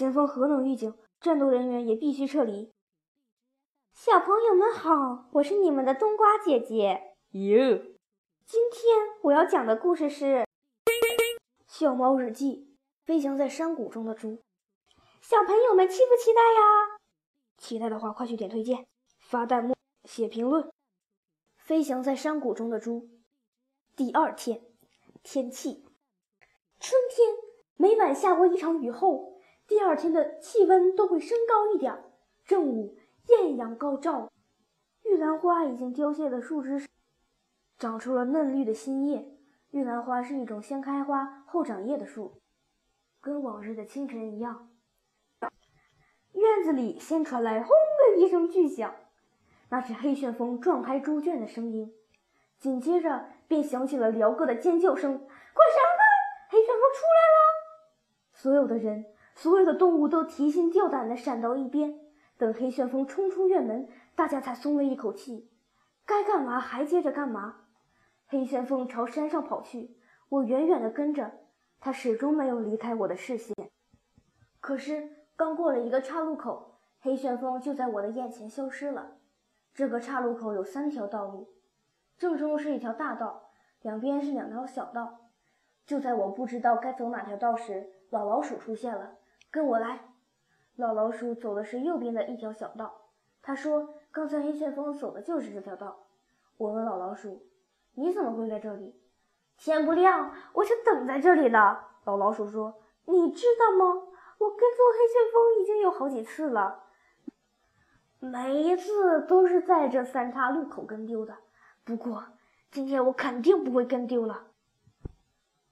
前方核能预警，战斗人员也必须撤离。小朋友们好，我是你们的冬瓜姐姐。哟，今天我要讲的故事是《小猫日记》：飞翔在山谷中的猪。小朋友们期不期待呀？期待的话，快去点推荐、发弹幕、写评论。飞翔在山谷中的猪。第二天，天气，春天每晚下过一场雨后，第二天的气温都会升高一点。正午。艳阳高照，玉兰花已经凋谢的树枝上长出了嫩绿的新叶。玉兰花是一种先开花后长叶的树，跟往日的清晨一样。院子里先传来“轰”的一声巨响，那是黑旋风撞开猪圈的声音。紧接着便响起了辽哥的尖叫声：“快闪开！黑旋风出来了！”所有的人，所有的动物都提心吊胆地闪到一边。等黑旋风冲出院门，大家才松了一口气。该干嘛还接着干嘛。黑旋风朝山上跑去，我远远地跟着，他始终没有离开我的视线。可是刚过了一个岔路口，黑旋风就在我的眼前消失了。这个岔路口有三条道路，正中是一条大道，两边是两条小道。就在我不知道该走哪条道时，老老鼠出现了，跟我来。老老鼠走的是右边的一条小道，他说：“刚才黑旋风走的就是这条道。”我问老老鼠：“你怎么会在这里？”天不亮我就等在这里了。老老鼠说：“你知道吗？我跟踪黑旋风已经有好几次了，每一次都是在这三岔路口跟丢的。不过今天我肯定不会跟丢了。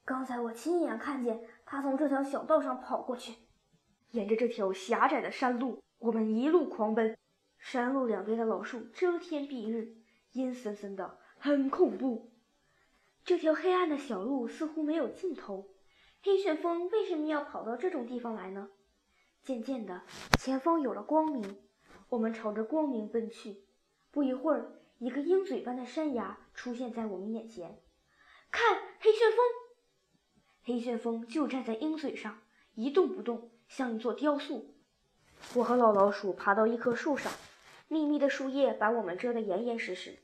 刚才我亲眼看见他从这条小道上跑过去。”沿着这条狭窄的山路，我们一路狂奔。山路两边的老树遮天蔽日，阴森森的，很恐怖。这条黑暗的小路似乎没有尽头。黑旋风为什么要跑到这种地方来呢？渐渐的，前方有了光明，我们朝着光明奔去。不一会儿，一个鹰嘴般的山崖出现在我们眼前。看，黑旋风！黑旋风就站在鹰嘴上，一动不动。像一座雕塑。我和老老鼠爬到一棵树上，密密的树叶把我们遮得严严实实。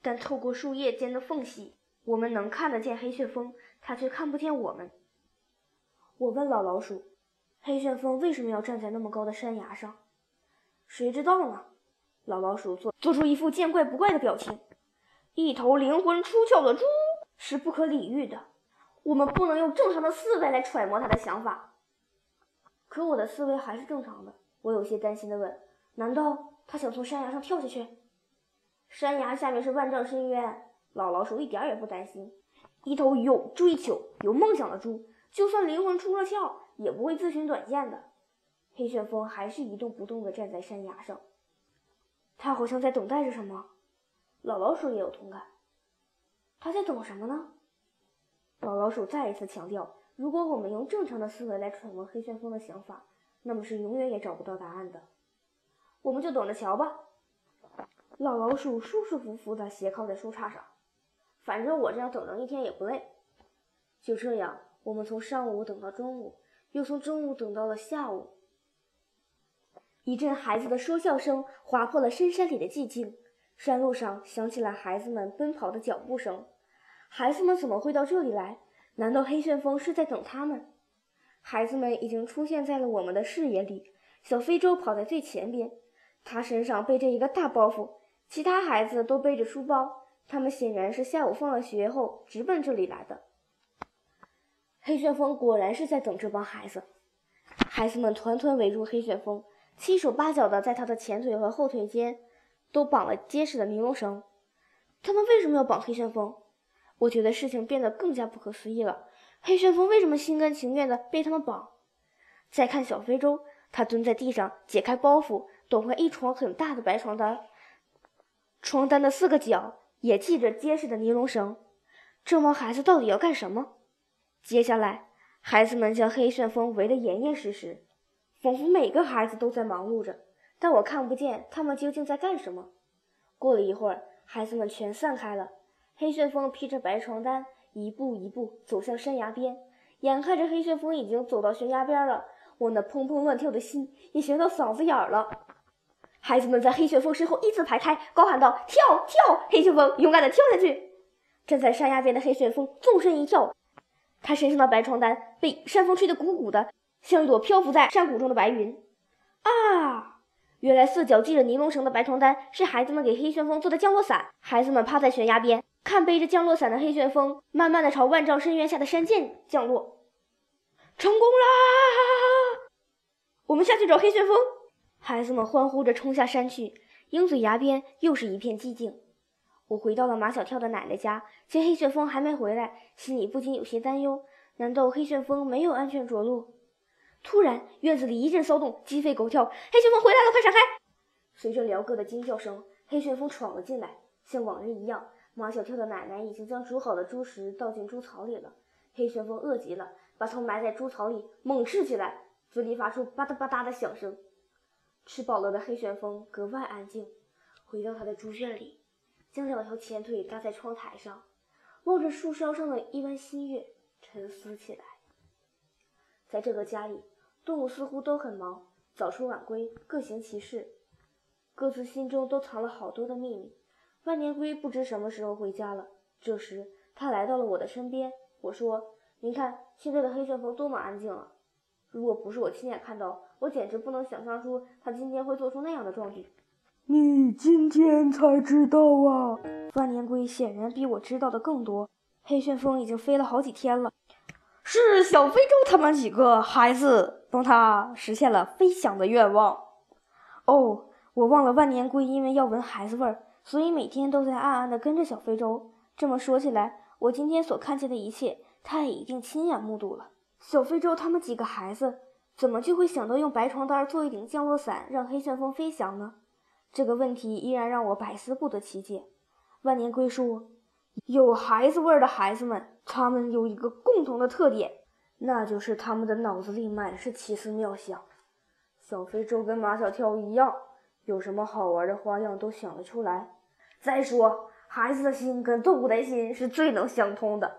但透过树叶间的缝隙，我们能看得见黑旋风，它却看不见我们。我问老老鼠：“黑旋风为什么要站在那么高的山崖上？”“谁知道呢？”老老鼠做做出一副见怪不怪的表情。一头灵魂出窍的猪是不可理喻的，我们不能用正常的思维来揣摩它的想法。可我的思维还是正常的，我有些担心地问：“难道他想从山崖上跳下去？”山崖下面是万丈深渊。老老鼠一点也不担心。一头有追求、有梦想的猪，就算灵魂出了窍，也不会自寻短见的。黑旋风还是一动不动地站在山崖上，他好像在等待着什么。老老鼠也有同感，他在等什么呢？老老鼠再一次强调。如果我们用正常的思维来揣摩黑旋风的想法，那么是永远也找不到答案的。我们就等着瞧吧。老老鼠舒舒服服地斜靠在树杈上，反正我这样等上一天也不累。就这样，我们从上午等到中午，又从中午等到了下午。一阵孩子的说笑声划破了深山里的寂静，山路上响起了孩子们奔跑的脚步声。孩子们怎么会到这里来？难道黑旋风是在等他们？孩子们已经出现在了我们的视野里。小非洲跑在最前边，他身上背着一个大包袱，其他孩子都背着书包。他们显然是下午放了学后直奔这里来的。黑旋风果然是在等这帮孩子。孩子们团团围住黑旋风，七手八脚的在他的前腿和后腿间都绑了结实的尼龙绳。他们为什么要绑黑旋风？我觉得事情变得更加不可思议了。黑旋风为什么心甘情愿地被他们绑？再看小非洲，他蹲在地上解开包袱，抖开一床很大的白床单，床单的四个角也系着结实的尼龙绳。这帮孩子到底要干什么？接下来，孩子们将黑旋风围得严严实实，仿佛每个孩子都在忙碌着，但我看不见他们究竟在干什么。过了一会儿，孩子们全散开了。黑旋风披着白床单，一步一步走向山崖边。眼看着黑旋风已经走到悬崖边了，我那砰砰乱跳的心也悬到嗓子眼儿了。孩子们在黑旋风身后一字排开，高喊道：“跳跳！”黑旋风勇敢地跳下去。站在山崖边的黑旋风纵身一跳，他身上的白床单被山风吹得鼓鼓的，像一朵漂浮在山谷中的白云。啊！原来四角系着尼龙绳的白床单是孩子们给黑旋风做的降落伞。孩子们趴在悬崖边，看背着降落伞的黑旋风慢慢的朝万丈深渊下的山涧降落。成功啦！我们下去找黑旋风。孩子们欢呼着冲下山去。鹰嘴崖边又是一片寂静。我回到了马小跳的奶奶家，见黑旋风还没回来，心里不禁有些担忧。难道黑旋风没有安全着陆？突然，院子里一阵骚动，鸡飞狗跳。黑旋风回来了，快闪开！随着辽哥的惊叫声，黑旋风闯了进来。像往日一样，马小跳的奶奶已经将煮好的猪食倒进猪槽里了。黑旋风饿极了，把头埋在猪槽里，猛吃起来，嘴里发出吧嗒吧嗒的响声。吃饱了的黑旋风格外安静，回到他的猪圈里，将两条前腿搭在窗台上，望着树梢上的一弯新月，沉思起来。在这个家里，动物似乎都很忙，早出晚归，各行其事，各自心中都藏了好多的秘密。万年龟不知什么时候回家了。这时，他来到了我的身边。我说：“您看，现在的黑旋风多么安静啊！如果不是我亲眼看到，我简直不能想象出他今天会做出那样的壮举。”你今天才知道啊？万年龟显然比我知道的更多。黑旋风已经飞了好几天了。是小非洲他们几个孩子帮他实现了飞翔的愿望。哦，我忘了万年龟因为要闻孩子味儿，所以每天都在暗暗地跟着小非洲。这么说起来，我今天所看见的一切，他也一定亲眼目睹了。小非洲他们几个孩子怎么就会想到用白床单做一顶降落伞，让黑旋风飞翔呢？这个问题依然让我百思不得其解。万年龟说。有孩子味儿的孩子们，他们有一个共同的特点，那就是他们的脑子里满是奇思妙想。小非洲跟马小跳一样，有什么好玩的花样都想得出来。再说，孩子的心跟动物的心是最能相通的，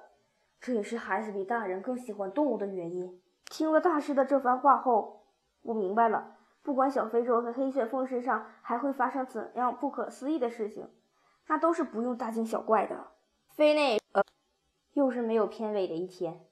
这也是孩子比大人更喜欢动物的原因。听了大师的这番话后，我明白了，不管小非洲和黑旋风身上还会发生怎样不可思议的事情，那都是不用大惊小怪的。飞内，呃，又是没有片尾的一天。